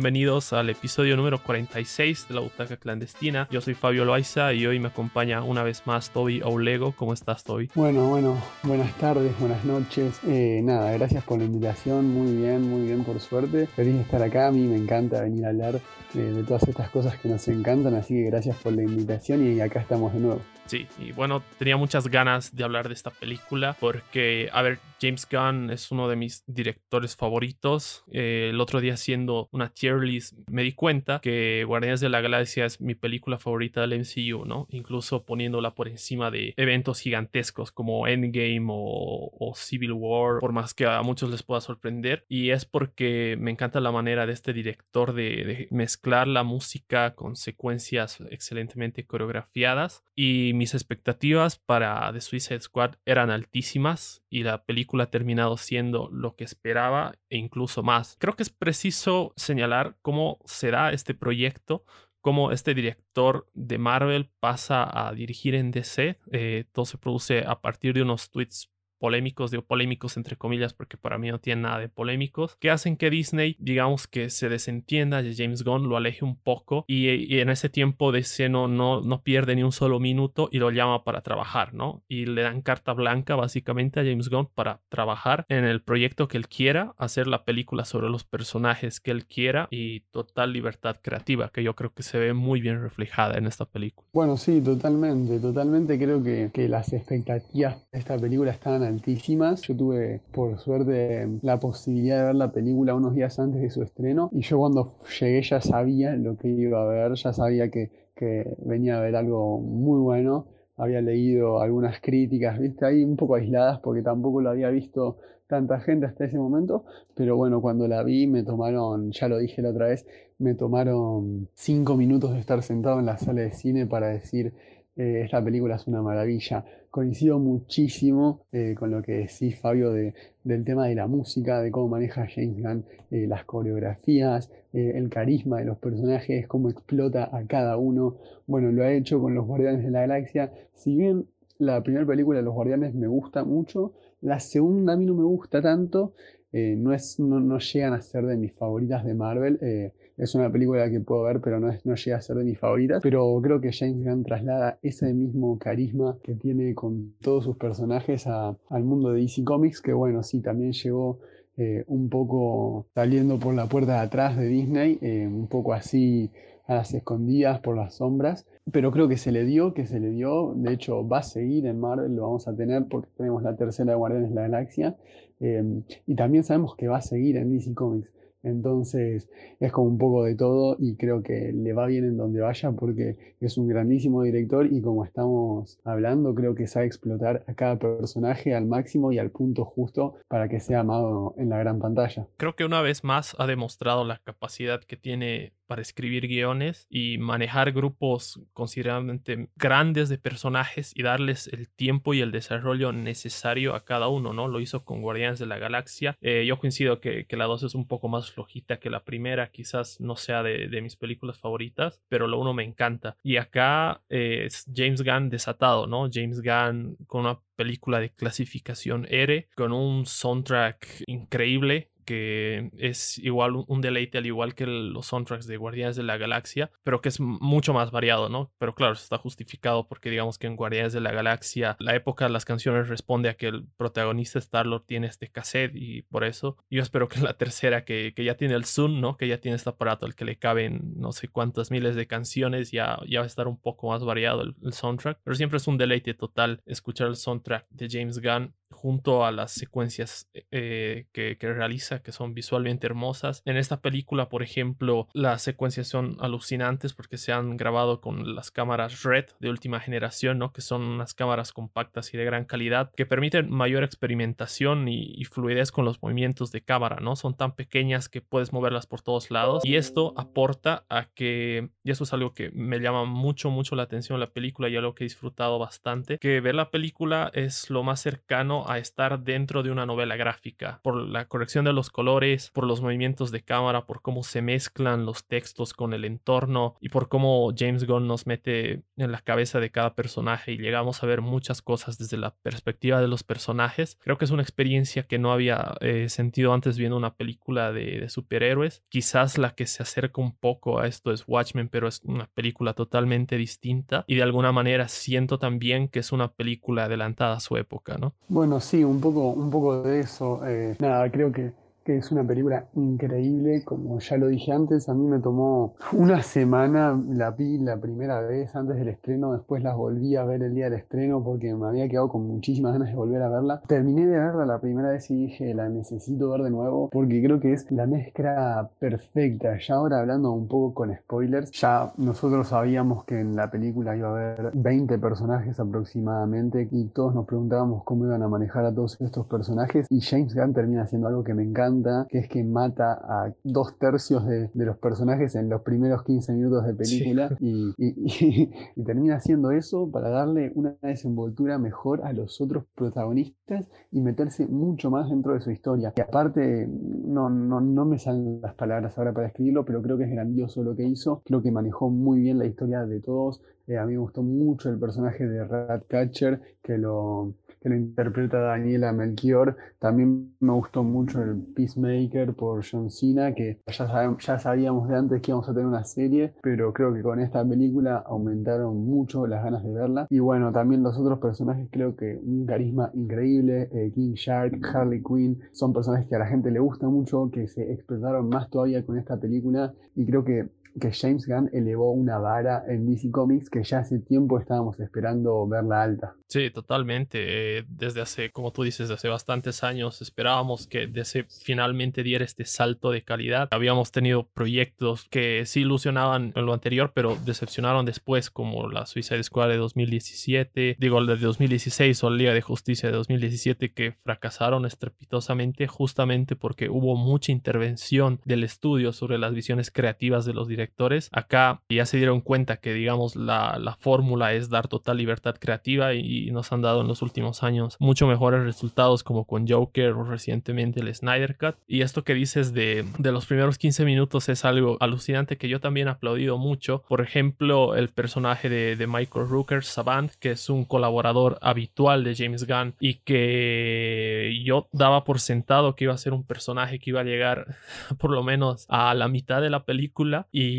Bienvenidos al episodio número 46 de la Butaca Clandestina. Yo soy Fabio Loaiza y hoy me acompaña una vez más Toby Aulego. ¿Cómo estás, Toby? Bueno, bueno, buenas tardes, buenas noches. Eh, nada, gracias por la invitación. Muy bien, muy bien, por suerte. Feliz de estar acá. A mí me encanta venir a hablar eh, de todas estas cosas que nos encantan, así que gracias por la invitación y acá estamos de nuevo. Sí, y bueno, tenía muchas ganas de hablar de esta película porque, a ver, James Gunn es uno de mis directores favoritos. Eh, el otro día haciendo una tier me di cuenta que Guardianes de la Galaxia es mi película favorita del MCU, ¿no? Incluso poniéndola por encima de eventos gigantescos como Endgame o, Civil War, por más que a muchos les pueda sorprender. Y es porque me encanta la manera de este director de, de mezclar la música con secuencias excelentemente coreografiadas. Y mis expectativas para The Suicide Squad eran altísimas y la película ha terminado siendo lo que esperaba e incluso más. Creo que es preciso señalar cómo se da este proyecto cómo este director de Marvel pasa a dirigir en DC. Eh, todo se produce a partir de unos tweets polémicos, digo polémicos entre comillas porque para mí no tiene nada de polémicos, que hacen que Disney, digamos que se desentienda de James Gunn, lo aleje un poco y, en ese tiempo DC no, no, no pierde ni un solo minuto y lo llama para trabajar, ¿no? Y le dan carta blanca básicamente a James Gunn para trabajar en el proyecto que él quiera, hacer la película sobre los personajes que él quiera y total libertad creativa, que yo creo que se ve muy bien reflejada en esta película. Bueno, sí, totalmente, totalmente creo que, que las expectativas de esta película están Yo tuve, por suerte, la posibilidad de ver la película unos días antes de su estreno y yo cuando llegué ya sabía lo que iba a ver, ya sabía que, que venía a ver algo muy bueno. Había leído algunas críticas, viste, ahí un poco aisladas porque tampoco lo había visto tanta gente hasta ese momento, pero bueno, cuando la vi me tomaron, ya lo dije la otra vez, me tomaron cinco minutos de estar sentado en la sala de cine para decir, eh, esta película es una maravilla. Coincido muchísimo eh, con lo que decís, Fabio, de, del tema de la música, de cómo maneja James Gunn eh, las coreografías, el carisma de los personajes, cómo explota a cada uno. Bueno, lo ha hecho con Los Guardianes de la Galaxia. Si bien la primera película de Los Guardianes me gusta mucho, la segunda a mí no me gusta tanto. no, es, no, no, llegan a ser de mis favoritas de Marvel es una película que puedo ver, pero no, no llega a ser de mis favoritas. Pero creo que James Gunn traslada ese mismo carisma que tiene con todos sus personajes al mundo de DC Comics, que bueno, sí, también llegó eh, un poco saliendo por la puerta de atrás de Disney, eh, un poco así a las escondidas por las sombras. Pero creo que se le dio, que se le dio. De hecho, va a seguir en Marvel, lo vamos a tener porque tenemos la tercera de Guardianes de la Galaxia. Eh, y también sabemos que va a seguir en DC Comics. Entonces es como un poco de todo y creo que le va bien en donde vaya porque es un grandísimo director y como estamos hablando creo que sabe explotar a cada personaje al máximo y al punto justo para que sea amado en la gran pantalla. Creo que una vez más ha demostrado la capacidad que tiene para escribir guiones y manejar grupos considerablemente grandes de personajes y darles el tiempo y el desarrollo necesario a cada uno, ¿no? Lo hizo con Guardianes de la Galaxia. Eh, yo coincido que, que, la 2 es un poco más flojita que la primera, quizás no sea de, de mis películas favoritas, pero lo uno me encanta. Y acá eh, es James Gunn desatado, ¿no? James Gunn con una película de clasificación R, con un soundtrack increíble que es igual un deleite al igual que los soundtracks de Guardianes de la Galaxia, pero que es mucho más variado, ¿no? Pero claro, está justificado porque digamos que en Guardianes de la Galaxia la época de las canciones responde a que el protagonista Star-Lord tiene este cassette y por eso yo espero que en la tercera que, que, ya tiene el Zoom, ¿no? Que ya tiene este aparato al que le caben no sé cuántas miles de canciones, ya, ya va a estar un poco más variado el, el soundtrack, pero siempre es un deleite total escuchar el soundtrack de James Gunn junto a las secuencias eh, que, realiza, que son visualmente hermosas. En esta película, por ejemplo, las secuencias son alucinantes porque se han grabado con las cámaras RED de última generación, ¿no? que son unas cámaras compactas y de gran calidad, que permiten mayor experimentación y, fluidez con los movimientos de cámara, ¿no? Son tan pequeñas que puedes moverlas por todos lados y esto aporta a que, y eso es algo que me llama mucho, mucho la atención la película y algo que he disfrutado bastante, que ver la película es lo más cercano a estar dentro de una novela gráfica, por la corrección de los colores, por los movimientos de cámara, por cómo se mezclan los textos con el entorno y por cómo James Gunn nos mete en la cabeza de cada personaje y llegamos a ver muchas cosas desde la perspectiva de los personajes. Creo que es una experiencia que no había eh, sentido antes viendo una película de, superhéroes. Quizás la que se acerca un poco a esto es Watchmen, pero es una película totalmente distinta y de alguna manera siento también que es una película adelantada a su época, ¿no? Bueno, sí, un poco, un poco de eso. Eh, nada, creo que es una película increíble, como ya lo dije antes, a mí me tomó una semana, la vi la primera vez antes del estreno, después la volví a ver el día del estreno porque me había quedado con muchísimas ganas de volver a verla. Terminé de verla la primera vez y dije, la necesito ver de nuevo porque creo que es la mezcla perfecta. Ya ahora hablando un poco con spoilers, ya nosotros sabíamos que en la película iba a haber 20 personajes aproximadamente y todos nos preguntábamos cómo iban a manejar a todos estos personajes y James Gunn termina haciendo algo que me encanta que es que mata a dos tercios de, los personajes en los primeros 15 minutos de película y, termina haciendo eso para darle una desenvoltura mejor a los otros protagonistas y meterse mucho más dentro de su historia. Y aparte, no, no, no me salen las palabras ahora para escribirlo, pero creo que es grandioso lo que hizo. Creo que manejó muy bien la historia de todos. Eh, a mí me gustó mucho el personaje de Ratcatcher, que lo, que lo interpreta Daniela Melchior. También me gustó mucho el Peacemaker por John Cena, que ya, sabíamos de antes que íbamos a tener una serie, pero creo que con esta película aumentaron mucho las ganas de verla. Y bueno, también los otros personajes creo que un carisma increíble. Eh, King Shark, Harley Quinn, son personajes que a la gente le gusta mucho, que se explotaron más todavía con esta película. Y creo que que James Gunn elevó una vara en DC Comics que ya hace tiempo estábamos esperando verla alta. Sí, totalmente. Eh, desde hace, como tú dices, hace bastantes años esperábamos que DC finalmente diera este salto de calidad. Habíamos tenido proyectos que sí ilusionaban en lo anterior, pero decepcionaron después, como la Suicide Squad de 2017, digo, la de 2016 o la Liga de Justicia de 2017, que fracasaron estrepitosamente justamente porque hubo mucha intervención del estudio sobre las visiones creativas de los directores. Acá ya se dieron cuenta que, digamos, la, la fórmula es dar total libertad creativa y nos han dado en los últimos años mucho mejores resultados como con Joker o recientemente el Snyder Cut. Y esto que dices de, de los primeros 15 minutos es algo alucinante que yo también he aplaudido mucho. Por ejemplo, el personaje de, de Michael Rooker, Savant, que es un colaborador habitual de James Gunn y que yo daba por sentado que iba a ser un personaje que iba a llegar por lo menos a la mitad de la película y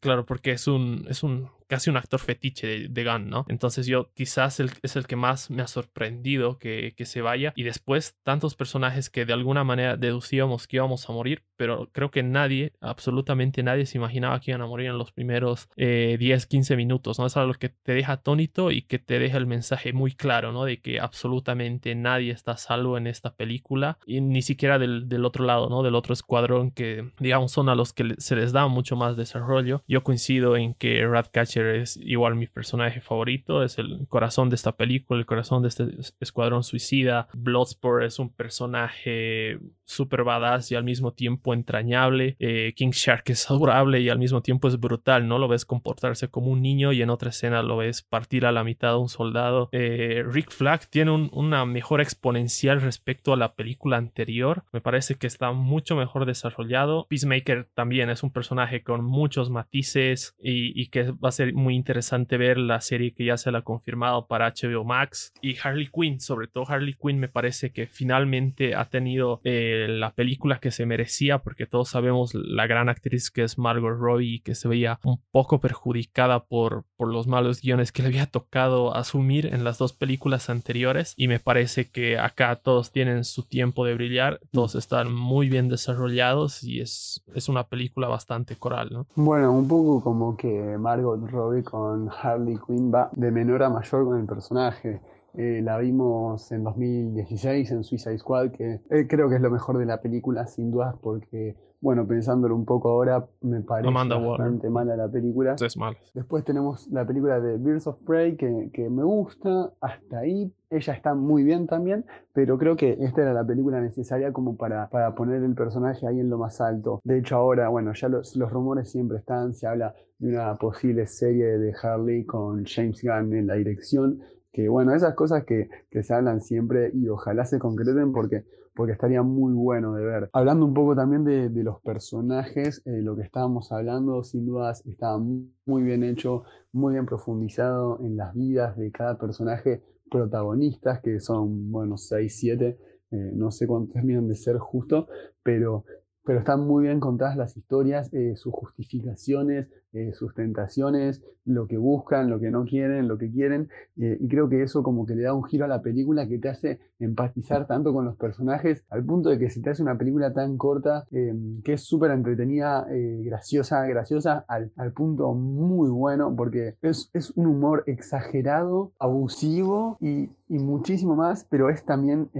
claro porque es un es un casi un actor fetiche de, de Gunn, ¿no? Entonces yo quizás es el que más me ha sorprendido que, que, se vaya. Y después tantos personajes que de alguna manera deducíamos que íbamos a morir, pero creo que nadie, absolutamente nadie se imaginaba que iban a morir en los primeros 10, eh, 15 minutos, ¿no? Es algo que te deja atónito y que te deja el mensaje muy claro, ¿no? De que absolutamente nadie está salvo en esta película y ni siquiera del, del otro lado, ¿no? Del otro escuadrón que, digamos, son a los que se les da mucho más desarrollo. Yo coincido en que Es igual mi personaje favorito, es el corazón de esta película, el corazón de este escuadrón suicida. Bloodsport es un personaje super badass y al mismo tiempo entrañable. Eh, King Shark es adorable y al mismo tiempo es brutal, ¿no? Lo ves comportarse como un niño y en otra escena lo ves partir a la mitad de un soldado. Eh, Rick Flag tiene una mejor exponencial respecto a la película anterior. Me parece que está mucho mejor desarrollado. Peacemaker también es un personaje con muchos matices y, y que va a ser muy interesante ver la serie que ya se la ha confirmado para HBO Max. Y Harley Quinn, sobre todo Harley Quinn, me parece que finalmente ha tenido eh, la película que se merecía, porque todos sabemos la gran actriz que es Margot Robbie, que se veía un poco perjudicada por, por los malos guiones que le había tocado asumir en las dos películas anteriores. Y me parece que acá todos tienen su tiempo de brillar, todos están muy bien desarrollados y es, es una película bastante coral, ¿no? Bueno, un poco como que Margot Robbie con Harley Quinn va de menor a mayor con el personaje. Eh, la vimos en 2016 en Suicide Squad, que eh, creo que es lo mejor de la película, sin dudas, porque bueno, pensándolo un poco ahora, me parece bastante mala la película. Es. Después tenemos la película de Birds of Prey, que, que, me gusta, hasta ahí. Ella está muy bien también, pero creo que esta era la película necesaria como para, para poner el personaje ahí en lo más alto. De hecho, ahora, bueno, ya los, los rumores siempre están, se habla de una posible serie de Harley con James Gunn en la dirección que bueno, esas cosas que, que se hablan siempre y ojalá se concreten porque porque estaría muy bueno de ver. Hablando un poco también de, los personajes, eh, lo que estábamos hablando, sin dudas, estaba muy bien hecho, muy bien profundizado en las vidas de cada personaje protagonistas, que son, bueno, 6, 7, eh, no sé cuántos terminan de ser justo, pero pero están muy bien contadas las historias, eh, sus justificaciones, eh, sus tentaciones, lo que buscan, lo que no quieren, lo que quieren, eh, y creo que eso como que le da un giro a la película que te hace empatizar tanto con los personajes, al punto de que se te hace una película tan corta, que es súper entretenida, graciosa, graciosa, al, punto muy bueno, porque es, es un humor exagerado, abusivo y, y muchísimo más, pero es también,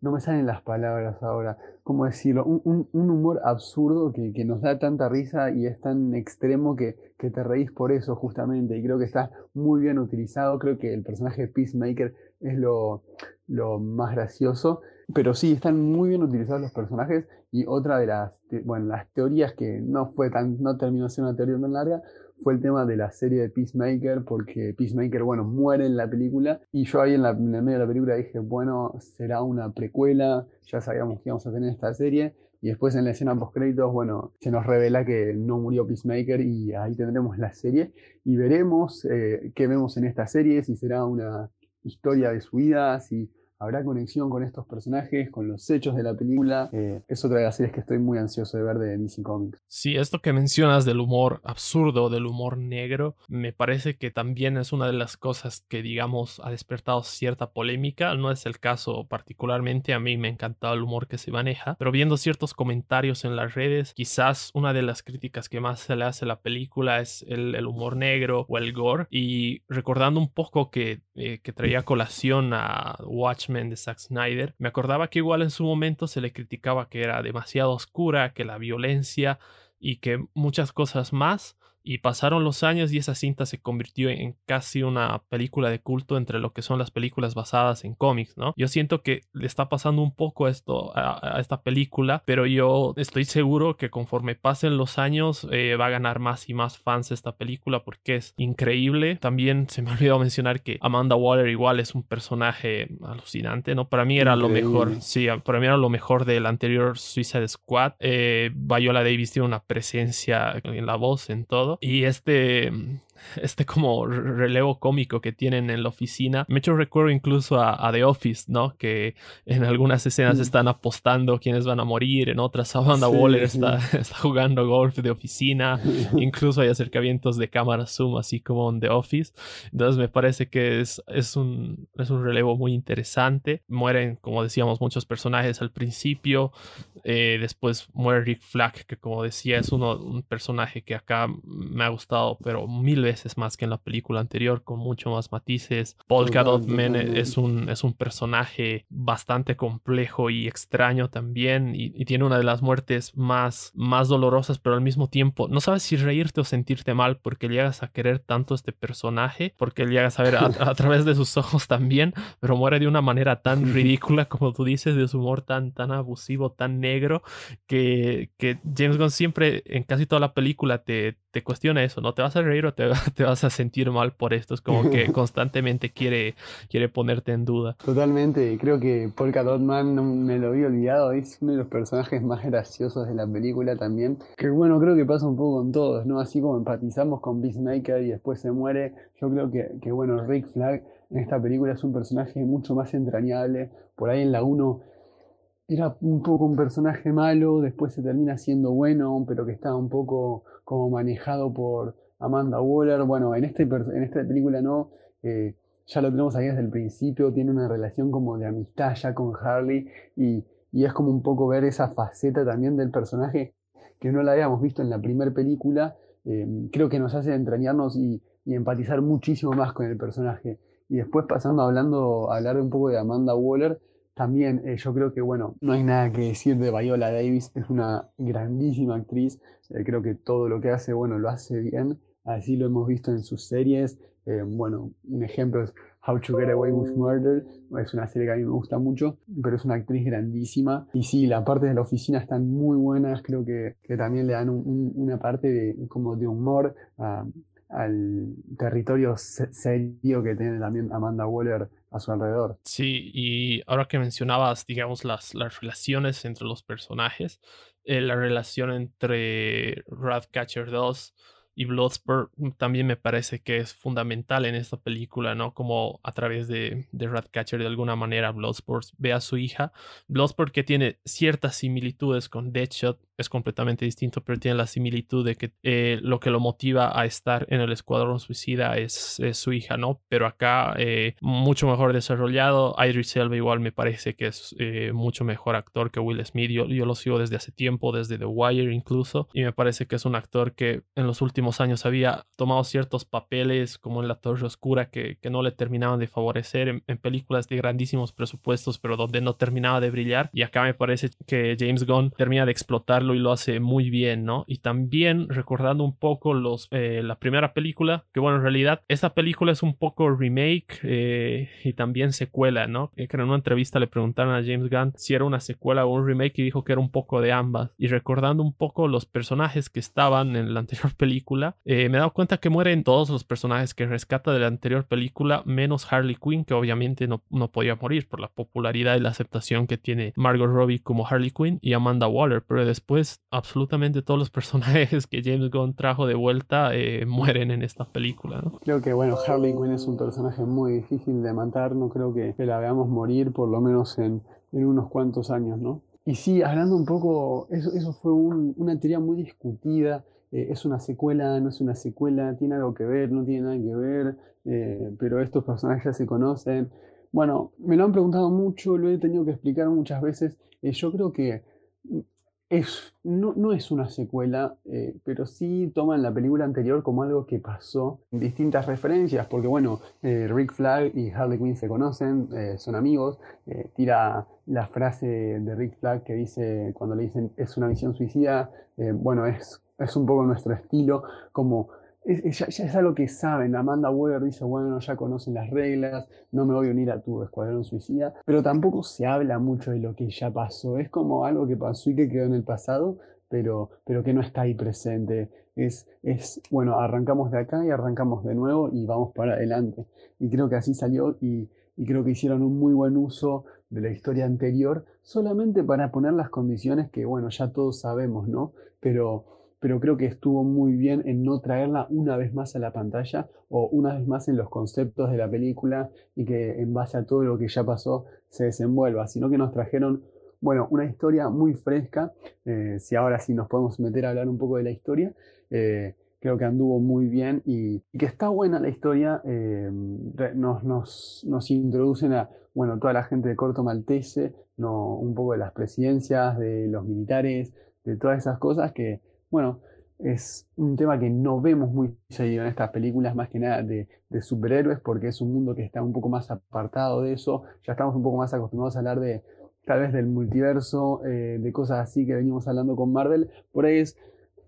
no me salen las palabras ahora, ¿cómo decirlo? Un, humor absurdo que, nos da tanta risa y es tan extremo que, te reís por eso justamente. Y creo que está muy bien utilizado. Creo que el personaje de Peacemaker es lo, más gracioso. Pero sí, están muy bien utilizados los personajes. Y otra de las, bueno, las teorías que no fue tan, no terminó siendo una teoría tan larga, fue el tema de la serie de Peacemaker, porque Peacemaker, bueno, muere en la película, y yo ahí en, la, en el medio de la película dije, bueno, será una precuela, ya sabíamos que íbamos a tener esta serie, y después en la escena post créditos, bueno, se nos revela que no murió Peacemaker y ahí tendremos la serie y veremos eh, qué vemos en esta serie, si será una historia de su vida, si habrá conexión con estos personajes, con los hechos de la película. Eh, es otra de las series que estoy muy ansioso de ver de DC Comics. Sí, esto que mencionas del humor absurdo, del humor negro, me parece que también es una de las cosas que, digamos, ha despertado cierta polémica. No es el caso particularmente, a mí me ha encantado el humor que se maneja, pero viendo ciertos comentarios en las redes, quizás una de las críticas que más se le hace a la película es el, humor negro o el gore. Y recordando un poco que, eh, que traía colación a Watch de Zack Snyder, me acordaba que igual en su momento se le criticaba que era demasiado oscura, que la violencia y que muchas cosas más y pasaron los años y esa cinta se convirtió en casi una película de culto entre lo que son las películas basadas en cómics, ¿no? Yo siento que le está pasando un poco esto a, esta película, pero yo estoy seguro que conforme pasen los años eh, va a ganar más y más fans esta película porque es increíble. También se me olvidó mencionar que Amanda Waller igual es un personaje alucinante, ¿no? Para mí era lo mejor, sí, para mí era lo mejor del anterior Suicide Squad. Eh, Viola Davis tiene una presencia en la voz, en todo. Y este este como relevo cómico que tienen en la oficina. Me he hecho recuerdo incluso a, The Office, ¿no? Que en algunas escenas mm. están apostando quiénes van a morir, en otras Amanda Waller Está, está, jugando golf de oficina, incluso hay acercamientos de cámara zoom, así como en The Office. Entonces me parece que es, es, un, es un relevo muy interesante. Mueren, como decíamos, muchos personajes al principio, eh, después muere Rick Flag, que como decía es uno, un personaje que acá me ha gustado, pero mil veces más que en la película anterior, con mucho más matices. Polka Dot Man es un, es un personaje bastante complejo y extraño también, y, tiene una de las muertes más, más dolorosas, pero al mismo tiempo no sabes si reírte o sentirte mal porque llegas a querer tanto a este personaje, porque llegas a ver a, través de sus ojos también, pero muere de una manera tan ridícula como tú dices, de su humor tan, tan abusivo, tan negro, que, que James Gunn siempre en casi toda la película te, te cuestiona eso, ¿no? ¿Te vas a reír o te, te, vas a sentir mal por esto? Es como que constantemente quiere, quiere ponerte en duda. Totalmente, creo que Polka Dot Man, me lo había olvidado, es uno de los personajes más graciosos de la película también. Que bueno, creo que pasa un poco con todos, ¿no? Así como empatizamos con Peacemaker y después se muere, yo creo que, que bueno, Rick Flag en esta película es un personaje mucho más entrañable. Por ahí en la 1 era un poco un personaje malo, después se termina siendo bueno, pero que estaba un poco como manejado por Amanda Waller. Bueno, en, este, en esta película no, eh, ya lo tenemos ahí desde el principio, tiene una relación como de amistad ya con Harley y, es como un poco ver esa faceta también del personaje que no la habíamos visto en la primera película. Eh, creo que nos hace entrañarnos y, y, empatizar muchísimo más con el personaje. Y después pasando hablando, a hablar un poco de Amanda Waller, también eh, yo creo que, bueno, no hay nada que decir de Viola Davis, es una grandísima actriz, eh, creo que todo lo que hace, bueno, lo hace bien, así lo hemos visto en sus series, eh, bueno, un ejemplo es How to Get Away with Murder, es una serie que a mí me gusta mucho, pero es una actriz grandísima, y sí, las partes de la oficina están muy buenas, creo que, también le dan una parte de, como de humor a al territorio serio que tiene también Amanda Waller a su alrededor. Sí, y ahora que mencionabas, digamos, las, las relaciones entre los personajes, eh, la relación entre Ratcatcher 2 y Bloodsport también me parece que es fundamental en esta película, ¿no? Como a través de, de Ratcatcher de alguna manera Bloodsport ve a su hija. Bloodsport que tiene ciertas similitudes con Deadshot es completamente distinto, pero tiene la similitud de que eh, lo que lo motiva a estar en el escuadrón suicida es, su hija, ¿no? Pero acá eh, mucho mejor desarrollado. Idris Elba igual me parece que es eh, mucho mejor actor que Will Smith. Yo, lo sigo desde hace tiempo, desde The Wire incluso, y me parece que es un actor que en los últimos años había tomado ciertos papeles como en La Torre Oscura que, que no le terminaban de favorecer en, películas de grandísimos presupuestos, pero donde no terminaba de brillar. Y acá me parece que James Gunn termina de explotar y lo hace muy bien, ¿no? Y también recordando un poco los, eh, la primera película, que bueno, en realidad esta película es un poco remake eh, y también secuela, ¿no? Que en una entrevista le preguntaron a James Gunn si era una secuela o un remake y dijo que era un poco de ambas. Y recordando un poco los personajes que estaban en la anterior película, eh, me he dado cuenta que mueren todos los personajes que rescata de la anterior película, menos Harley Quinn, que obviamente no, no podía morir por la popularidad y la aceptación que tiene Margot Robbie como Harley Quinn y Amanda Waller, pero después absolutamente todos los personajes que James Gunn trajo de vuelta eh, mueren en esta película. Creo que, bueno, Harley Quinn es un personaje muy difícil de matar, no creo que, la veamos morir por lo menos en, unos cuantos años, ¿no? Y sí, hablando un poco, eso, eso fue una teoría muy discutida. Eh, ¿Es una secuela? ¿No es una secuela? ¿Tiene algo que ver? ¿No tiene nada que ver? Eh, pero estos personajes ya se conocen. Bueno, me lo han preguntado mucho, lo he tenido que explicar muchas veces. yo creo que no, es una secuela, eh, pero sí toman la película anterior como algo que pasó distintas referencias, porque bueno, eh, Rick Flag y Harley Quinn se conocen, eh, son amigos, tira la frase de Rick Flag que dice, cuando le dicen es una misión suicida, bueno, es, es un poco nuestro estilo, como es, ya, es algo que saben. Amanda Weber dice, bueno, ya conocen las reglas, no me voy a unir a tu escuadrón suicida, pero tampoco se habla mucho de lo que ya pasó. Es como algo que pasó y que quedó en el pasado, pero, pero que no está ahí presente. Es, es, bueno, arrancamos de acá y arrancamos de nuevo y vamos para adelante. Y creo que así salió y, y creo que hicieron un muy buen uso de la historia anterior solamente para poner las condiciones que, bueno, ya todos sabemos, ¿no? Pero pero creo que estuvo muy bien en no traerla una vez más a la pantalla o una vez más en los conceptos de la película y que en base a todo lo que ya pasó se desenvuelva, sino que nos trajeron, bueno, una historia muy fresca. Eh, si ahora sí nos podemos meter a hablar un poco de la historia, eh, creo que anduvo muy bien y, que está buena la historia. Eh, nos, nos, nos, introducen a, bueno, toda la gente de Corto Maltese, no, un poco de las presidencias, de los militares, de todas esas cosas que bueno, es un tema que no vemos muy seguido en estas películas, más que nada de, superhéroes, porque es un mundo que está un poco más apartado de eso. Ya estamos un poco más acostumbrados a hablar de tal vez del multiverso, eh, de cosas así que venimos hablando con Marvel. Por ahí es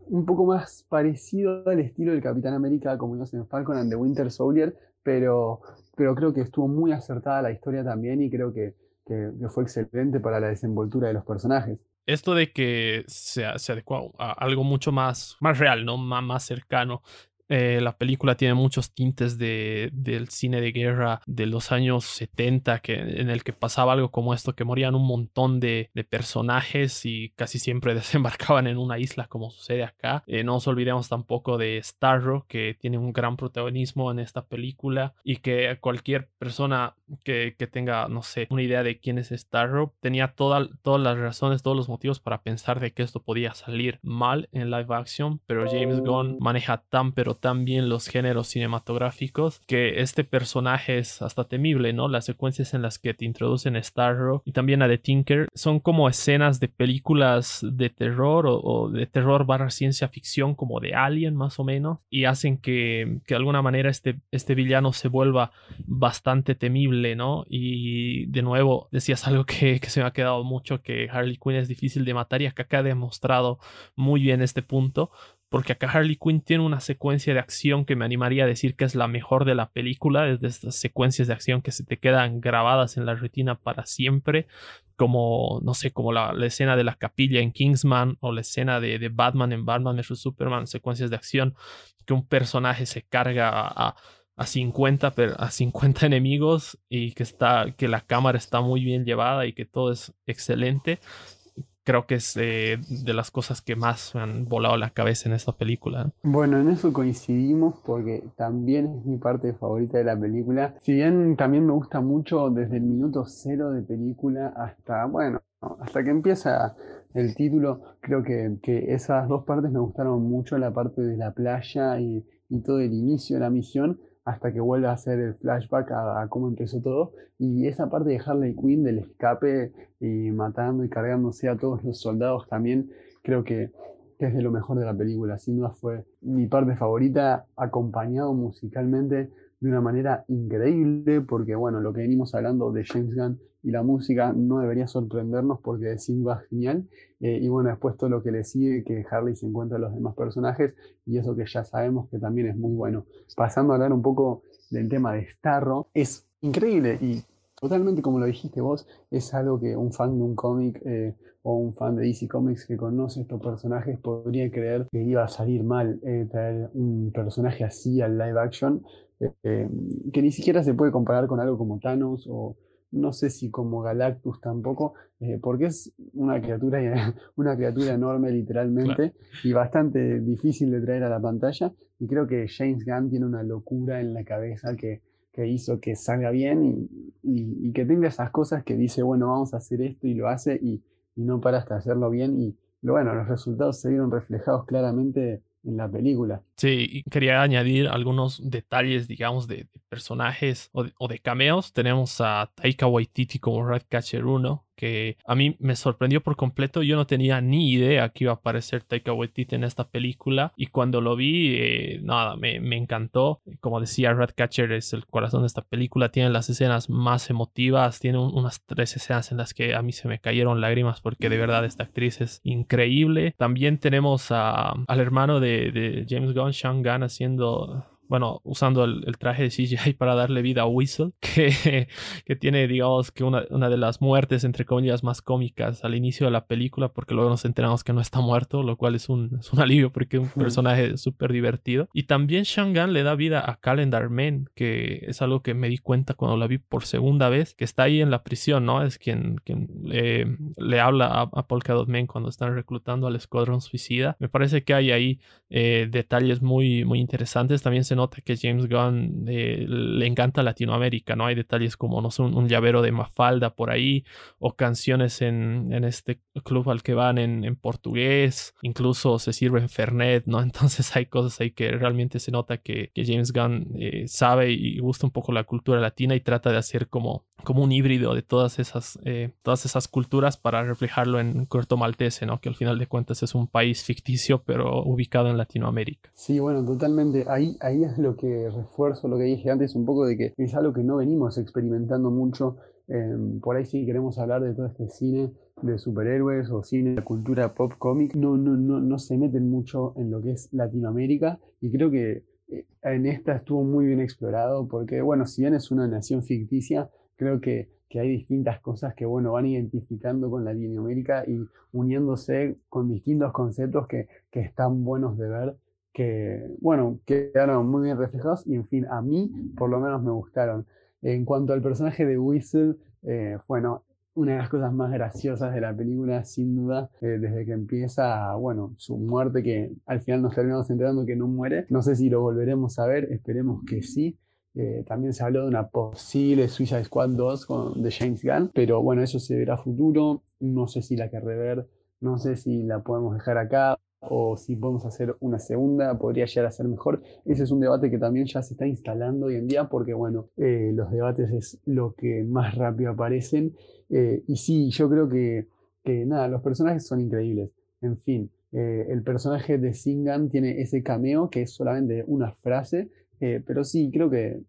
un poco más parecido al estilo del Capitán América, como vimos en Falcon and the Winter Soldier, pero, pero creo que estuvo muy acertada la historia también y creo que fue excelente para la desenvoltura de los personajes esto de que se, se adecua a algo mucho más, más real, ¿no? más cercano. Eh, la película tiene muchos tintes de, del cine de guerra de los años 70, que, en el que pasaba algo como esto, que morían un montón de, de personajes y casi siempre desembarcaban en una isla como sucede acá. Eh, no nos olvidemos tampoco de Starro, que tiene un gran protagonismo en esta película y que cualquier persona que, que tenga, no sé, una idea de quién es Starro, tenía todas las razones, todos los motivos para pensar de que esto podía salir mal en live action, pero James Gunn maneja tan pero también los géneros cinematográficos, que este personaje es hasta temible, ¿no? Las secuencias en las que te introducen Starro y también a The Tinker son como escenas de películas de terror o, de terror barra ciencia ficción como de Alien más o menos y hacen que, que de alguna manera este, este villano se vuelva bastante temible, ¿no? Y de nuevo decías algo que, que se me ha quedado mucho, que Harley Quinn es difícil de matar y acá ha demostrado muy bien este punto porque acá Harley Quinn tiene una secuencia de acción que me animaría a decir que es la mejor de la película, es de estas secuencias de acción que se te quedan grabadas en la retina para siempre, como, no sé, como la, escena de la capilla en Kingsman o la escena de, Batman en Batman vs. Superman, secuencias de acción que un personaje se carga a, a 50, a 50 enemigos y que, está, que la cámara está muy bien llevada y que todo es excelente. Creo que es eh, de las cosas que más me han volado la cabeza en esta película. Bueno, en eso coincidimos porque también es mi parte favorita de la película. Si bien también me gusta mucho desde el minuto cero de película hasta, bueno, hasta que empieza el título, creo que, que esas dos partes me gustaron mucho, la parte de la playa y, y todo el inicio de la misión hasta que vuelve a hacer el flashback a, cómo empezó todo. Y esa parte de Harley Quinn del escape y matando y cargándose a todos los soldados también, creo que, que es de lo mejor de la película. Sin duda fue mi parte favorita, acompañado musicalmente de una manera increíble, porque bueno, lo que venimos hablando de James Gunn y la música no debería sorprendernos porque sí va genial. Eh, y bueno, después todo lo que le sigue, que Harley se encuentra a los demás personajes y eso que ya sabemos que también es muy bueno. Pasando a hablar un poco del tema de Starro, es increíble y totalmente como lo dijiste vos, es algo que un fan de un cómic eh, o un fan de DC Comics que conoce estos personajes podría creer que iba a salir mal eh, traer un personaje así al live action, que ni siquiera se puede comparar con algo como Thanos o no sé si como Galactus tampoco, eh, porque es una criatura, una criatura enorme literalmente y bastante difícil de traer a la pantalla. Y creo que James Gunn tiene una locura en la cabeza que, hizo que salga bien y, que tenga esas cosas que dice, bueno, vamos a hacer esto y lo hace y, y no para hasta hacerlo bien. Y bueno, los resultados se vieron reflejados claramente en la película. Sí, quería añadir algunos detalles, digamos, de, personajes o de, cameos. Tenemos a Taika Waititi como Ratcatcher 1, que a mí me sorprendió por completo. Yo no tenía ni idea que iba a aparecer Taika Waititi en esta película y cuando lo vi, eh, nada, me, encantó. Como decía, Ratcatcher es el corazón de esta película. Tiene las escenas más emotivas, tiene unas tres escenas en las que a mí se me cayeron lágrimas porque de verdad esta actriz es increíble. También tenemos al hermano de, de James Gunn, Sean Gunn, haciendo bueno, usando el, traje de CGI para darle vida a Whistle, que, que tiene, digamos, que una, una, de las muertes, entre comillas, más cómicas al inicio de la película, porque luego nos enteramos que no está muerto, lo cual es un, es un alivio porque es un personaje súper divertido. Y también Shangan le da vida a Calendar Man, que es algo que me di cuenta cuando la vi por segunda vez, que está ahí en la prisión, ¿no? Es quien, quien le, le habla a, a Polka Dot Man cuando están reclutando al Escuadrón Suicida. Me parece que hay ahí eh, detalles muy, muy interesantes. También se nota que James Gunn eh, le encanta Latinoamérica, ¿no? Hay detalles como, no sé, un, llavero de Mafalda por ahí, o canciones en, en este club al que van en, portugués, incluso se sirve en Fernet, ¿no? Entonces hay cosas ahí que realmente se nota que, que James Gunn eh, sabe y gusta un poco la cultura latina y trata de hacer como, como un híbrido de todas esas, eh, todas esas culturas para reflejarlo en Corto Maltese, ¿no? Que al final de cuentas es un país ficticio, pero ubicado en Latinoamérica. Sí, bueno, totalmente. Ahí, ahí es lo que refuerzo, lo que dije antes, un poco de que es algo que no venimos experimentando mucho. Em, por ahí sí queremos hablar de todo este cine de superhéroes o cine de cultura pop cómic, no, no, no, no se meten mucho en lo que es Latinoamérica y creo que eh, en esta estuvo muy bien explorado porque, bueno, si bien es una nación ficticia, creo que, que, hay distintas cosas que, bueno, van identificando con Latinoamérica y uniéndose con distintos conceptos que, que están buenos de ver, que, bueno, quedaron muy bien reflejados y, en fin, a mí por lo menos me gustaron. En cuanto al personaje de Whistle, eh, bueno, una de las cosas más graciosas de la película, sin duda, eh, desde que empieza, bueno, su muerte, que al final nos terminamos enterando que no muere. No sé si lo volveremos a ver, esperemos que sí. Eh, también se habló de una posible Suicide Squad 2 con, de James Gunn, pero bueno, eso se verá futuro. No sé si la querré ver, no sé si la podemos dejar acá o si podemos hacer una segunda, podría llegar a ser mejor. Ese es un debate que también ya se está instalando hoy en día porque, bueno, eh, los debates es lo que más rápido aparecen. Eh, y sí, yo creo que, que, nada, los personajes son increíbles. En fin, el personaje de Singan tiene ese cameo que es solamente una frase, pero sí, creo que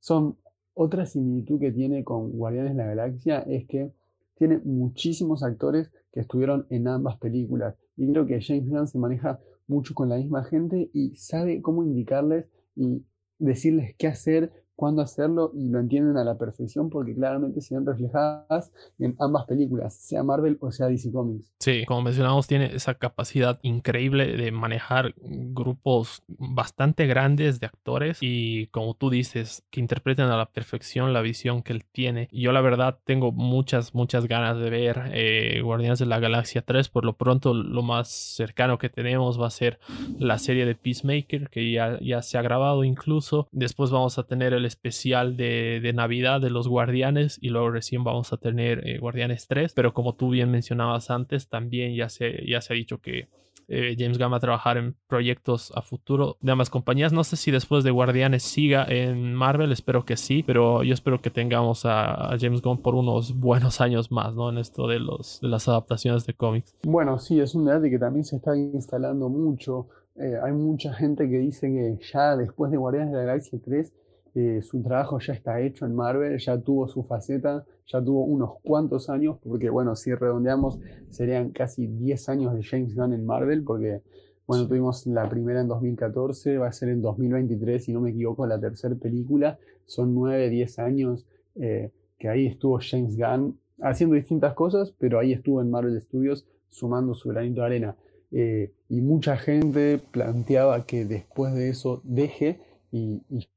son otra similitud que tiene con Guardianes de la Galaxia es que tiene muchísimos actores que estuvieron en ambas películas. Y creo que James Gunn se maneja mucho con la misma gente y sabe cómo indicarles y decirles qué hacer cuándo hacerlo y lo entienden a la perfección porque claramente se ven reflejadas en ambas películas, sea Marvel o sea DC Comics. Sí, como mencionamos, tiene esa capacidad increíble de manejar grupos bastante grandes de actores y como tú dices, que interpreten a la perfección la visión que él tiene. Yo la verdad tengo muchas, muchas ganas de ver eh, Guardianes de la Galaxia 3. Por lo pronto lo más cercano que tenemos va a ser la serie de Peacemaker que ya, ya se ha grabado incluso. Después vamos a tener el especial de, de, Navidad de los Guardianes y luego recién vamos a tener eh, Guardianes 3. Pero como tú bien mencionabas antes, también ya se, ya se ha dicho que eh, James Gunn va a trabajar en proyectos a futuro de ambas compañías. No sé si después de Guardianes siga en Marvel, espero que sí, pero yo espero que tengamos a, James Gunn por unos buenos años más, ¿no? En esto de, los, de las adaptaciones de cómics. Bueno, sí, es un debate que también se está instalando mucho. Eh, hay mucha gente que dice que ya después de Guardianes de la Galaxia 3 eh, su trabajo ya está hecho en Marvel, ya tuvo su faceta, ya tuvo unos cuantos años, porque bueno, si redondeamos serían casi 10 años de James Gunn en Marvel, porque bueno, tuvimos la primera en 2014, va a ser en 2023, si no me equivoco, la tercera película, son 9, 10 años eh, que ahí estuvo James Gunn haciendo distintas cosas, pero ahí estuvo en Marvel Studios sumando su granito de arena. Eh, y mucha gente planteaba que después de eso deje y, y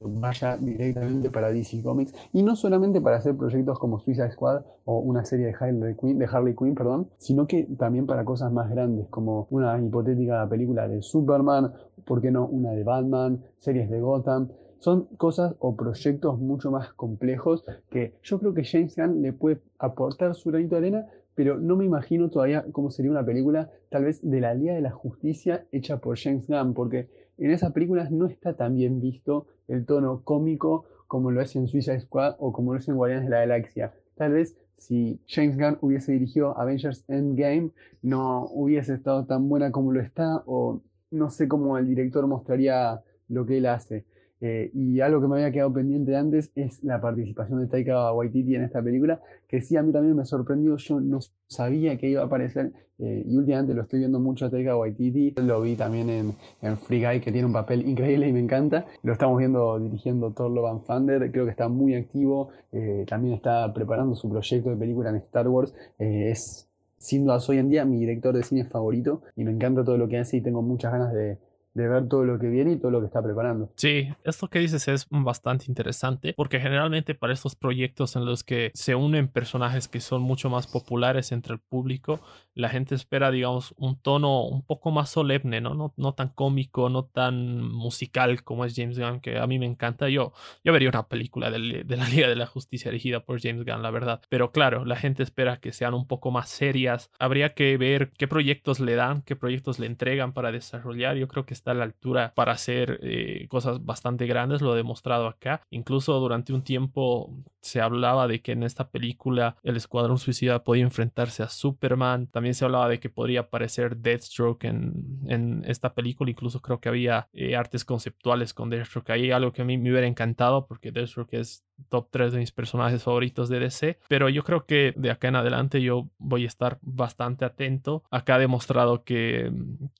vaya directamente para DC Comics y no solamente para hacer proyectos como Suicide Squad o una serie de Harley Quinn, de Harley Quinn perdón, sino que también para cosas más grandes como una hipotética película de Superman, ¿por qué no una de Batman, series de Gotham? Son cosas o proyectos mucho más complejos que yo creo que James Gunn le puede aportar su granito de arena, pero no me imagino todavía cómo sería una película tal vez de la Liga de la Justicia hecha por James Gunn, porque en esas películas no está tan bien visto el tono cómico como lo es en Suicide Squad o como lo es en Guardianes de la Galaxia. Tal vez si James Gunn hubiese dirigido Avengers Endgame no hubiese estado tan buena como lo está o no sé cómo el director mostraría lo que él hace. Eh, y algo que me había quedado pendiente antes es la participación de Taika Waititi en esta película, que sí a mí también me sorprendió, yo no sabía que iba a aparecer eh, y últimamente lo estoy viendo mucho a Taika Waititi, lo vi también en, en, Free Guy que tiene un papel increíble y me encanta, lo estamos viendo dirigiendo Thor Love and Thunder, creo que está muy activo, eh, también está preparando su proyecto de película en Star Wars, es sin dudas hoy en día mi director de cine favorito y me encanta todo lo que hace y tengo muchas ganas de de ver todo lo que viene y todo lo que está preparando. Sí, esto que dices es bastante interesante porque generalmente para estos proyectos en los que se unen personajes que son mucho más populares entre el público, la gente espera, digamos, un tono un poco más solemne, ¿no? No, no tan cómico, no tan musical como es James Gunn, que a mí me encanta. Yo, yo vería una película de, de la Liga de la Justicia dirigida por James Gunn, la verdad. Pero claro, la gente espera que sean un poco más serias. Habría que ver qué proyectos le dan, qué proyectos le entregan para desarrollar. Yo creo que está a la altura para hacer eh, cosas bastante grandes, lo he demostrado acá. Incluso durante un tiempo se hablaba de que en esta película el Escuadrón Suicida podía enfrentarse a Superman. También se hablaba de que podría aparecer Deathstroke en, en esta película. Incluso creo que había eh, artes conceptuales con Deathstroke. Ahí algo que a mí me hubiera encantado porque Deathstroke es top 3 de mis personajes favoritos de DC. Pero yo creo que de acá en adelante yo voy a estar bastante atento. Acá ha demostrado que,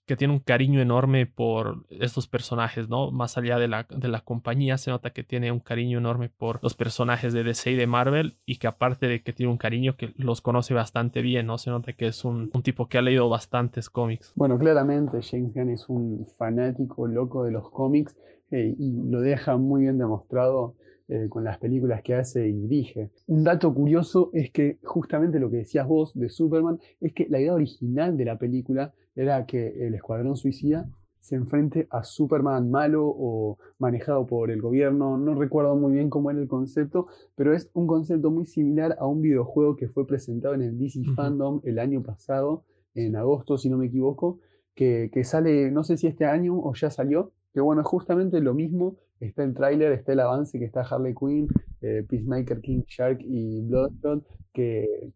que tiene un cariño enorme por estos personajes, ¿no? Más allá de la, de la compañía, se nota que tiene un cariño enorme por los personajes de DC y de Marvel. Y que aparte de que tiene un cariño que los conoce bastante bien, ¿no? Se nota que es un, un tipo que ha leído bastantes cómics. Bueno, claramente James Gunn es un fanático loco de los cómics eh, y lo deja muy bien demostrado eh, con las películas que hace y dirige. Un dato curioso es que justamente lo que decías vos de Superman es que la idea original de la película era que el Escuadrón Suicida se enfrente a Superman malo o manejado por el gobierno. No recuerdo muy bien cómo era el concepto, pero es un concepto muy similar a un videojuego que fue presentado en el DC Fandom el año pasado, en agosto, si no me equivoco, que, que sale, no sé si este año o ya salió, que bueno, es justamente lo mismo. Está el tráiler, está el avance que está Harley Quinn, eh, Peacemaker, King Shark y Bloodshot, que,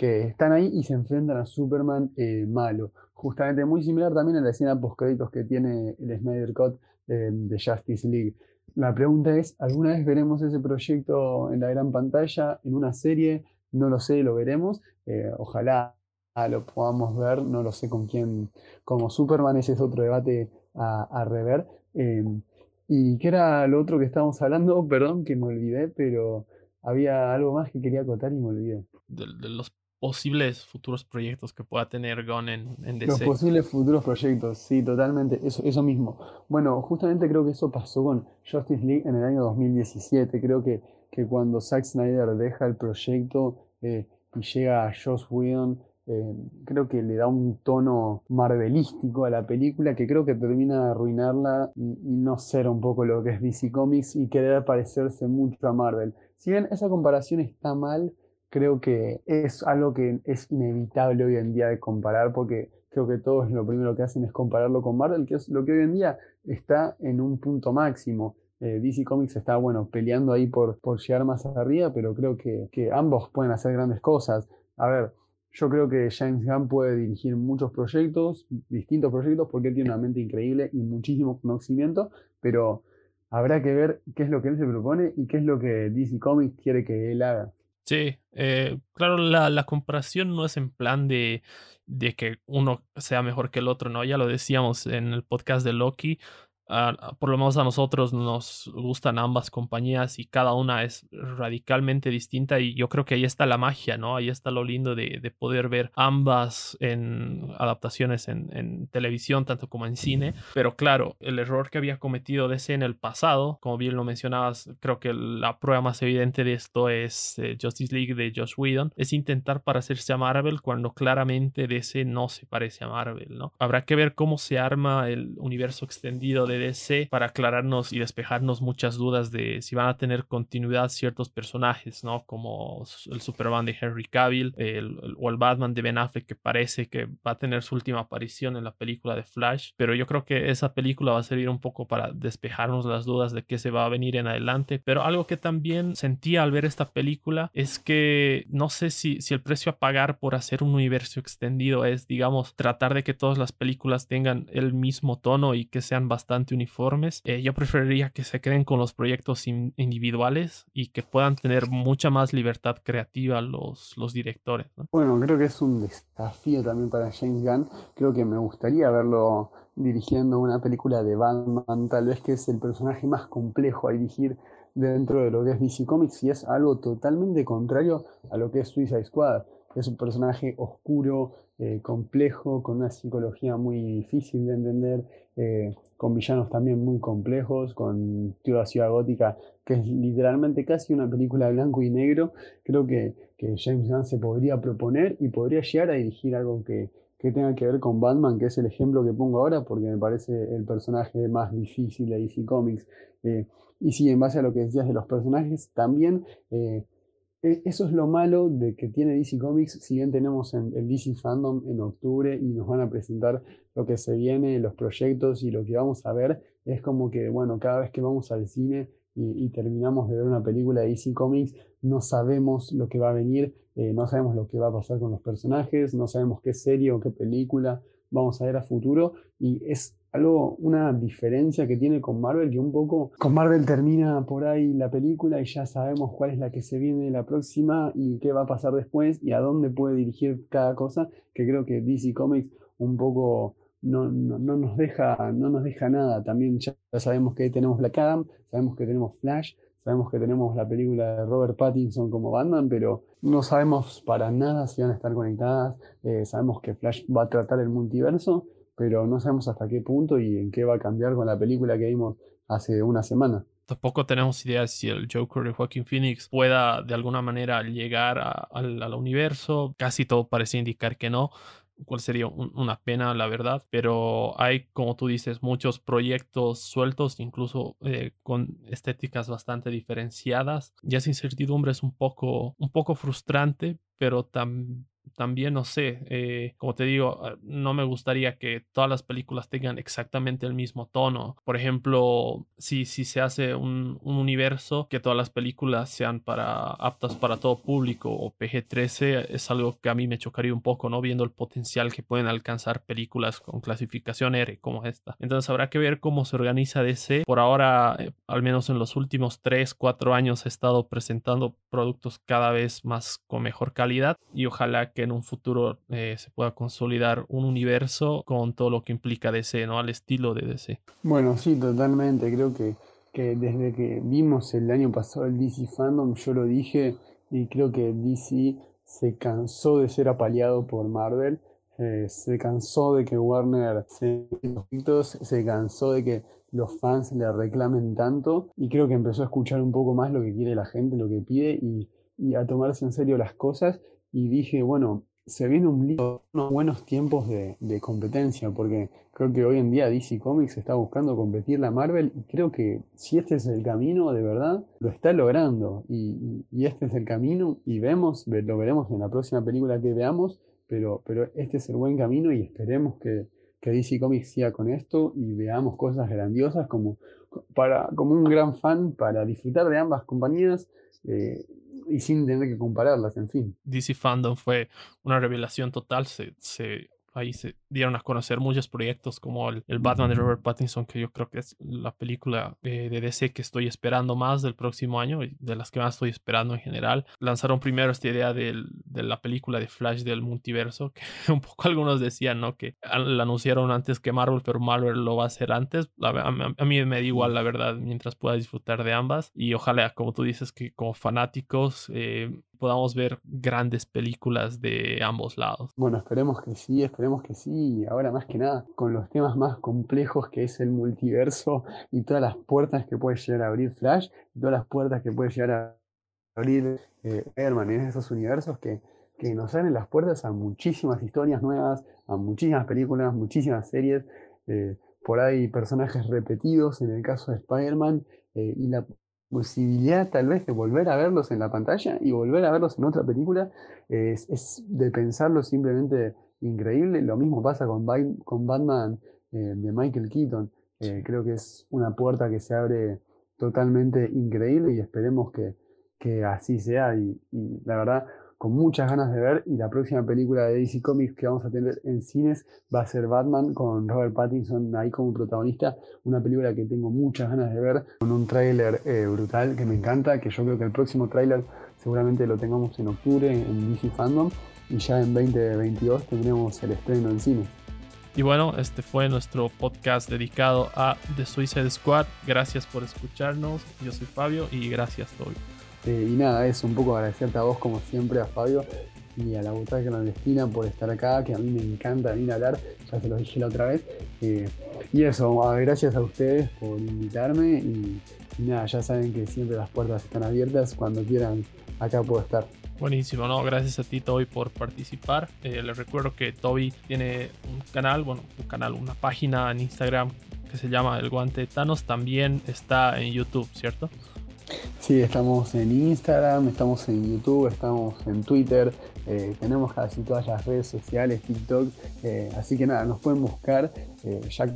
que están ahí y se enfrentan a Superman eh, malo. Justamente muy similar también a la escena post-créditos que tiene el Snyder Cut eh, de Justice League. La pregunta es, ¿alguna vez veremos ese proyecto en la gran pantalla, en una serie? No lo sé, lo veremos. ojalá lo podamos ver, no lo sé con quién, como Superman, ese es otro debate a, rever. ¿Y qué era lo otro que estábamos hablando? Perdón que me olvidé, pero había algo más que quería acotar y me olvidé. De, los posibles futuros proyectos que pueda tener Gon en, en, DC. Los posibles futuros proyectos, sí, totalmente, eso, eso mismo. Bueno, justamente creo que eso pasó con Justice League en el año 2017. Creo que, que cuando Zack Snyder deja el proyecto eh, y llega a Joss Whedon, eh, creo que le da un tono marvelístico a la película que creo que termina de arruinarla y, no ser un poco lo que es DC Comics y querer parecerse mucho a Marvel. Si bien esa comparación está mal, creo que es algo que es inevitable hoy en día de comparar porque creo que todos lo primero que hacen es compararlo con Marvel, que es lo que hoy en día está en un punto máximo. Eh, DC Comics está, bueno, peleando ahí por, por llegar más arriba, pero creo que, que ambos pueden hacer grandes cosas. A ver, yo creo que James Gunn puede dirigir muchos proyectos, distintos proyectos, porque tiene una mente increíble y muchísimo conocimiento, pero habrá que ver qué es lo que él se propone y qué es lo que DC Comics quiere que él haga. Sí, eh, claro, la, la, comparación no es en plan de, de que uno sea mejor que el otro, ¿no? Ya lo decíamos en el podcast de Loki, por lo menos a nosotros nos gustan ambas compañías y cada una es radicalmente distinta y yo creo que ahí está la magia, ¿no? Ahí está lo lindo de, poder ver ambas en adaptaciones en, televisión, tanto como en cine. Pero claro, el error que había cometido DC en el pasado, como bien lo mencionabas, creo que la prueba más evidente de esto es eh, Justice League de Josh Whedon, es intentar parecerse a Marvel cuando claramente DC no se parece a Marvel, ¿no? Habrá que ver cómo se arma el universo extendido de DC para aclararnos y despejarnos muchas dudas de si van a tener continuidad ciertos personajes, ¿no? Como el Superman de Henry Cavill o el Batman de Ben Affleck que parece que va a tener su última aparición en la película de Flash, pero yo creo que esa película va a servir un poco para despejarnos las dudas de qué se va a venir en adelante, pero algo que también sentía al ver esta película es que no sé si, si el precio a pagar por hacer un universo extendido es, digamos, tratar de que todas las películas tengan el mismo tono y que sean bastante uniformes. Eh, yo preferiría que se queden con los proyectos individuales y que puedan tener mucha más libertad creativa los, los directores. Bueno, creo que es un desafío también para James Gunn. Creo que me gustaría verlo dirigiendo una película de Batman, tal vez que es el personaje más complejo a dirigir dentro de lo que es DC Comics y es algo totalmente contrario a lo que es Suicide Squad. Es un personaje oscuro, eh, complejo, con una psicología muy difícil de entender, eh, con villanos también muy complejos, con Ciudad Ciudad Gótica, que es literalmente casi una película blanco y negro. Creo que, James Gunn se podría proponer y podría llegar a dirigir algo que, tenga que ver con Batman, que es el ejemplo que pongo ahora, porque me parece el personaje más difícil de DC Comics. Eh, y sí, en base a lo que decías de los personajes, también e, eso es lo malo de que tiene DC Comics, si bien tenemos el DC Fandom en octubre y nos van a presentar lo que se viene, los proyectos y lo que vamos a ver, es como que, bueno, cada vez que vamos al cine y, terminamos de ver una película de DC Comics, no sabemos lo que va a venir, eh, no sabemos lo que va a pasar con los personajes, no sabemos qué serie o qué película vamos a ver a futuro y es algo, una diferencia que tiene con Marvel, que un poco con Marvel termina por ahí la película y ya sabemos cuál es la que se viene la próxima y qué va a pasar después y a dónde puede dirigir cada cosa, que creo que DC Comics un poco no, no, nos, deja, no nos deja nada. También ya sabemos que tenemos Black Adam, sabemos que tenemos Flash, sabemos que tenemos la película de Robert Pattinson como Batman, pero no sabemos para nada si van a estar conectadas. Eh, sabemos que Flash va a tratar el multiverso pero no sabemos hasta qué punto y en qué va a cambiar con la película que vimos hace una semana. Tampoco tenemos idea si el Joker de Joaquin Phoenix pueda de alguna manera llegar al universo. Casi todo parece indicar que no, cual sería una pena, la verdad. Pero hay, como tú dices, muchos proyectos sueltos, incluso eh, con estéticas bastante diferenciadas. Y esa incertidumbre es un poco, un poco frustrante, pero también también, no sé, eh, como te digo, ah, no me gustaría que todas las películas tengan exactamente el mismo tono. Por ejemplo, si, si se hace un, universo, que todas las películas sean para aptas para todo público o PG-13, es algo que a mí me chocaría un poco, ¿no? Viendo el potencial que pueden alcanzar películas con clasificación R como esta. Entonces habrá que ver cómo se organiza DC. Por ahora, eh, al menos en los últimos 3, 4 años, he estado presentando productos cada vez más con mejor calidad y ojalá que en un futuro eh, se pueda consolidar un universo con todo lo que implica DC, ¿no? Al estilo de DC. Bueno, sí, totalmente. Creo que, que desde que vimos el año pasado el DC Fandom, yo lo dije y creo que DC se cansó de ser apaleado por Marvel. Eh, se cansó de que Warner se, se cansó de que los fans le reclamen tanto y creo que empezó a escuchar un poco más lo que quiere la gente, lo que pide y, a tomarse en serio las cosas y dije, bueno, se viene un unos buenos tiempos de, competencia porque creo que hoy en día DC Comics está buscando competir la Marvel y creo que si este es el camino, de verdad, lo está logrando. Y, y este es el camino y vemos, lo veremos en la próxima película que veamos, pero, pero este es el buen camino y esperemos que, que DC Comics siga con esto y veamos cosas grandiosas como, para, como un gran fan para disfrutar de ambas compañías eh, y sin tener que compararlas, en fin. DC Fandom fue una revelación total, se, se ahí se dieron a conocer muchos proyectos como el, Batman de Robert Pattinson, que yo creo que es la película de DC que estoy esperando más del próximo año y de las que más estoy esperando en general. Lanzaron primero esta idea de la película de Flash del multiverso, que un poco algunos decían, ¿no? Que la anunciaron antes que Marvel, pero Marvel lo va a hacer antes. A, mí me da igual, la verdad, mientras pueda disfrutar de ambas. Y ojalá, como tú dices, que como fanáticos eh, podamos ver grandes películas de ambos lados. Bueno, esperemos que sí, esperemos que sí. Ahora más que nada, con los temas más complejos que es el multiverso y todas las puertas que puede llegar a abrir Flash, y todas las puertas que puede llegar a abrir eh, en esos universos que, que nos abren las puertas a muchísimas historias nuevas, a muchísimas películas, muchísimas series. Eh, por ahí personajes repetidos en el caso de Spider-Man eh, y la posibilidad tal vez de volver a verlos en la pantalla y volver a verlos en otra película es, de pensarlo simplemente increíble. Lo mismo pasa con, con Batman eh, de Michael Keaton. Eh, creo que es una puerta que se abre totalmente increíble y esperemos que, que así sea. y, la verdad, con muchas ganas de ver y la próxima película de DC Comics que vamos a tener en cines va a ser Batman con Robert Pattinson ahí como protagonista, una película que tengo muchas ganas de ver con un tráiler eh, brutal que me encanta, que yo creo que el próximo tráiler seguramente lo tengamos en octubre en DC Fandom y ya en 2022 tendremos el estreno en cines. Y bueno, este fue nuestro podcast dedicado a The Suicide Squad. Gracias por escucharnos. Yo soy Fabio y gracias, Toby. Eh, y nada, es un poco agradecerte a vos, como siempre, a Fabio y a la butaca clandestina por estar acá, que a mí me encanta venir a hablar, ya se lo dije la otra vez. Eh, y eso, ah, gracias a ustedes por invitarme y, nada, ya saben que siempre las puertas están abiertas, cuando quieran, acá puedo estar. Buenísimo, no, gracias a ti Toby por participar. Eh, les recuerdo que Toby tiene un canal, bueno, un canal, una página en Instagram que se llama El Guante de Thanos, también está en YouTube, ¿cierto? Sí, estamos en Instagram, estamos en YouTube, estamos en Twitter, eh, tenemos casi todas las redes sociales, TikTok, eh, así que nada, nos pueden buscar, eh, ya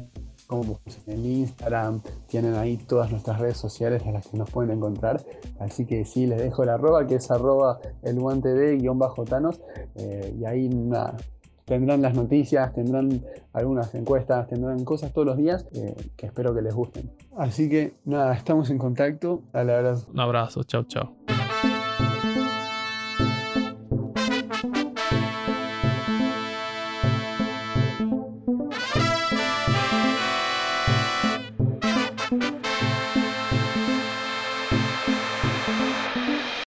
como en Instagram, tienen ahí todas nuestras redes sociales a las que nos pueden encontrar, así que sí, les dejo la arroba, que es arroba el guante de guion bajo Thanos, y ahí nada, tendrán las noticias, tendrán algunas encuestas, tendrán cosas todos los días eh, que espero que les gusten. Así que nada, estamos en contacto. Dale abrazo. Un abrazo, chao, chao.